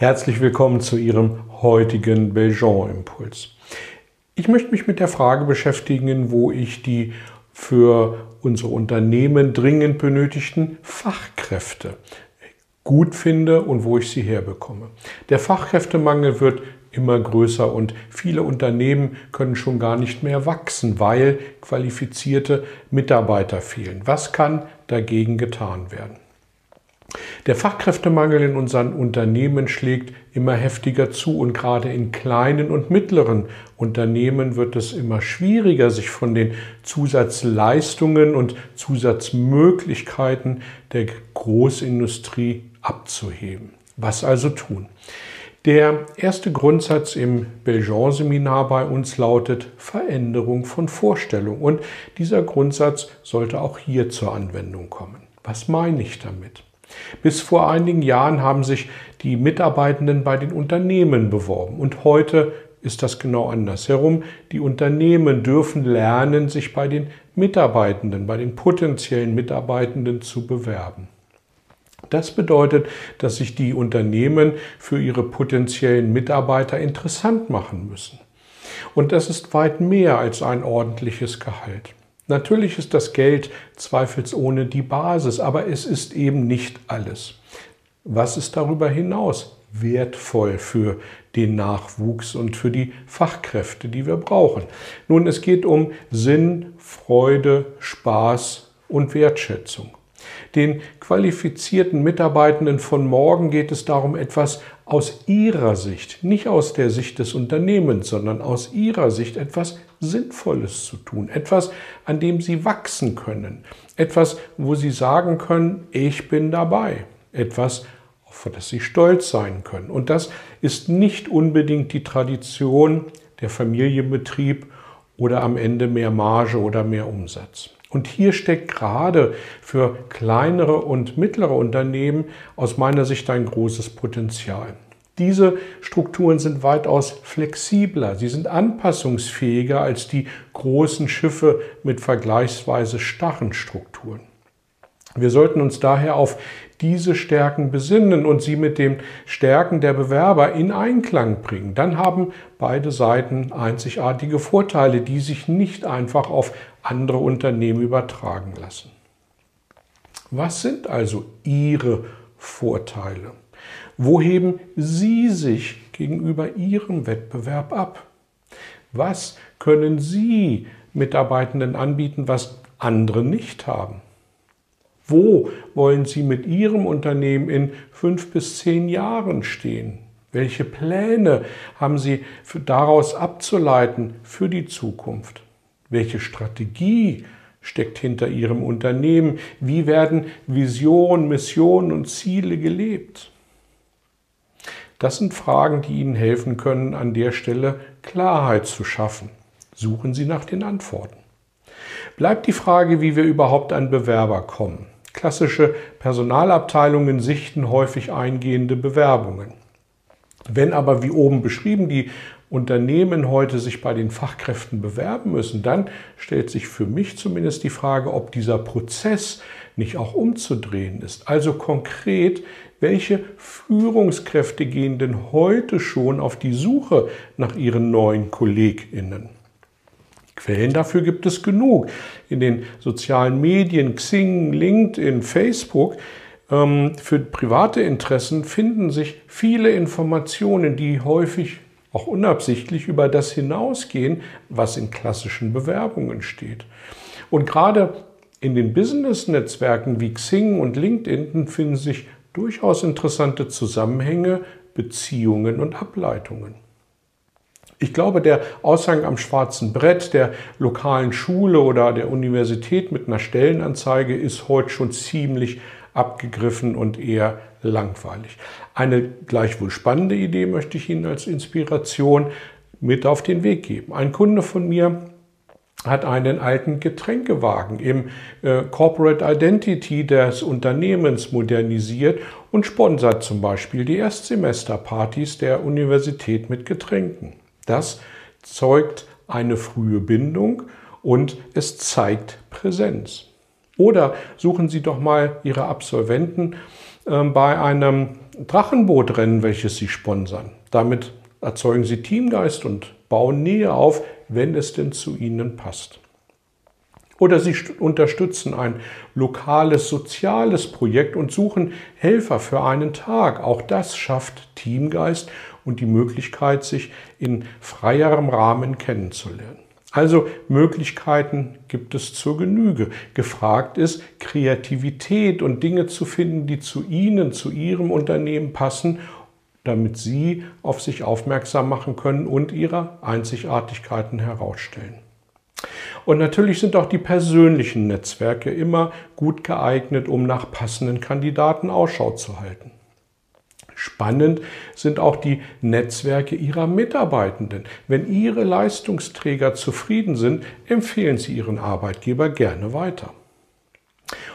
Herzlich willkommen zu Ihrem heutigen Belgian-Impuls. Ich möchte mich mit der Frage beschäftigen, wo ich die für unsere Unternehmen dringend benötigten Fachkräfte gut finde und wo ich sie herbekomme. Der Fachkräftemangel wird immer größer und viele Unternehmen können schon gar nicht mehr wachsen, weil qualifizierte Mitarbeiter fehlen. Was kann dagegen getan werden? Der Fachkräftemangel in unseren Unternehmen schlägt immer heftiger zu und gerade in kleinen und mittleren Unternehmen wird es immer schwieriger, sich von den Zusatzleistungen und Zusatzmöglichkeiten der Großindustrie abzuheben. Was also tun? Der erste Grundsatz im Belgian-Seminar bei uns lautet Veränderung von Vorstellung. Und dieser Grundsatz sollte auch hier zur Anwendung kommen. Was meine ich damit? Bis vor einigen Jahren haben sich die Mitarbeitenden bei den Unternehmen beworben und heute ist das genau andersherum. Die Unternehmen dürfen lernen, sich bei den Mitarbeitenden, bei den potenziellen Mitarbeitenden zu bewerben. Das bedeutet, dass sich die Unternehmen für ihre potenziellen Mitarbeiter interessant machen müssen. Und das ist weit mehr als ein ordentliches Gehalt. Natürlich ist das Geld zweifelsohne die Basis, aber es ist eben nicht alles. Was ist darüber hinaus wertvoll für den Nachwuchs und für die Fachkräfte, die wir brauchen? Nun, es geht um Sinn, Freude, Spaß und Wertschätzung. Den qualifizierten Mitarbeitenden von morgen geht es darum, etwas aus ihrer Sicht, nicht aus der Sicht des Unternehmens, sondern aus ihrer Sicht etwas Sinnvolles zu tun, etwas, an dem sie wachsen können, etwas, wo sie sagen können, ich bin dabei, etwas, auf das sie stolz sein können. Und das ist nicht unbedingt die Tradition, der Familienbetrieb oder am Ende mehr Marge oder mehr Umsatz. Und hier steckt gerade für kleinere und mittlere Unternehmen aus meiner Sicht ein großes Potenzial. Diese Strukturen sind weitaus flexibler, sie sind anpassungsfähiger als die großen Schiffe mit vergleichsweise starren Strukturen. Wir sollten uns daher auf diese Stärken besinnen und sie mit den Stärken der Bewerber in Einklang bringen. Dann haben beide Seiten einzigartige Vorteile, die sich nicht einfach auf andere Unternehmen übertragen lassen. Was sind also Ihre Vorteile? Wo heben Sie sich gegenüber Ihrem Wettbewerb ab? Was können Sie Mitarbeitenden anbieten, was andere nicht haben? Wo wollen Sie mit Ihrem Unternehmen in fünf bis zehn Jahren stehen? Welche Pläne haben Sie daraus abzuleiten für die Zukunft? Welche Strategie steckt hinter Ihrem Unternehmen? Wie werden Visionen, Missionen und Ziele gelebt? Das sind Fragen, die Ihnen helfen können, an der Stelle Klarheit zu schaffen. Suchen Sie nach den Antworten. Bleibt die Frage, wie wir überhaupt an Bewerber kommen. Klassische Personalabteilungen sichten häufig eingehende Bewerbungen. Wenn aber, wie oben beschrieben, die Unternehmen heute sich bei den Fachkräften bewerben müssen, dann stellt sich für mich zumindest die Frage, ob dieser Prozess nicht auch umzudrehen ist. Also konkret, welche Führungskräfte gehen denn heute schon auf die Suche nach ihren neuen Kolleginnen? Quellen dafür gibt es genug. In den sozialen Medien, Xing, LinkedIn, Facebook, für private Interessen finden sich viele Informationen, die häufig auch unabsichtlich über das hinausgehen, was in klassischen Bewerbungen steht. Und gerade in den Business-Netzwerken wie Xing und LinkedIn finden sich durchaus interessante Zusammenhänge, Beziehungen und Ableitungen. Ich glaube, der Aushang am schwarzen Brett der lokalen Schule oder der Universität mit einer Stellenanzeige ist heute schon ziemlich abgegriffen und eher langweilig. Eine gleichwohl spannende Idee möchte ich Ihnen als Inspiration mit auf den Weg geben. Ein Kunde von mir hat einen alten Getränkewagen im äh, Corporate Identity des Unternehmens modernisiert und sponsert zum Beispiel die Erstsemesterpartys der Universität mit Getränken. Das zeugt eine frühe Bindung und es zeigt Präsenz. Oder suchen Sie doch mal Ihre Absolventen äh, bei einem Drachenbootrennen, welches Sie sponsern. Damit erzeugen Sie Teamgeist und bauen Nähe auf, wenn es denn zu Ihnen passt. Oder Sie unterstützen ein lokales soziales Projekt und suchen Helfer für einen Tag. Auch das schafft Teamgeist und die Möglichkeit, sich in freierem Rahmen kennenzulernen. Also Möglichkeiten gibt es zur Genüge. Gefragt ist Kreativität und Dinge zu finden, die zu Ihnen, zu Ihrem Unternehmen passen damit Sie auf sich aufmerksam machen können und Ihre Einzigartigkeiten herausstellen. Und natürlich sind auch die persönlichen Netzwerke immer gut geeignet, um nach passenden Kandidaten Ausschau zu halten. Spannend sind auch die Netzwerke Ihrer Mitarbeitenden. Wenn Ihre Leistungsträger zufrieden sind, empfehlen Sie Ihren Arbeitgeber gerne weiter.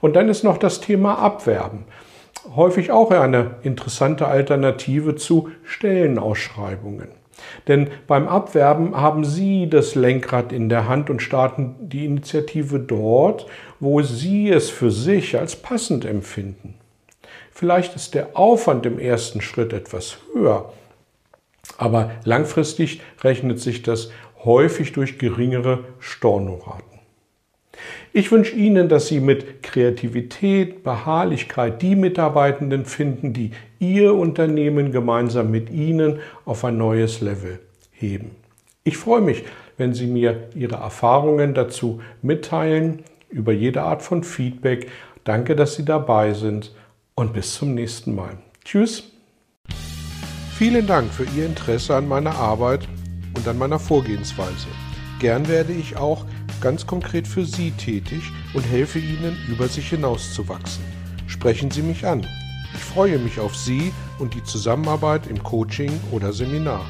Und dann ist noch das Thema Abwerben häufig auch eine interessante Alternative zu Stellenausschreibungen. Denn beim Abwerben haben Sie das Lenkrad in der Hand und starten die Initiative dort, wo Sie es für sich als passend empfinden. Vielleicht ist der Aufwand im ersten Schritt etwas höher, aber langfristig rechnet sich das häufig durch geringere Stornoraten. Ich wünsche Ihnen, dass Sie mit Kreativität, Beharrlichkeit die Mitarbeitenden finden, die Ihr Unternehmen gemeinsam mit Ihnen auf ein neues Level heben. Ich freue mich, wenn Sie mir Ihre Erfahrungen dazu mitteilen, über jede Art von Feedback. Danke, dass Sie dabei sind und bis zum nächsten Mal. Tschüss. Vielen Dank für Ihr Interesse an meiner Arbeit und an meiner Vorgehensweise. Gern werde ich auch ganz konkret für Sie tätig und helfe Ihnen, über sich hinauszuwachsen. Sprechen Sie mich an. Ich freue mich auf Sie und die Zusammenarbeit im Coaching oder Seminar.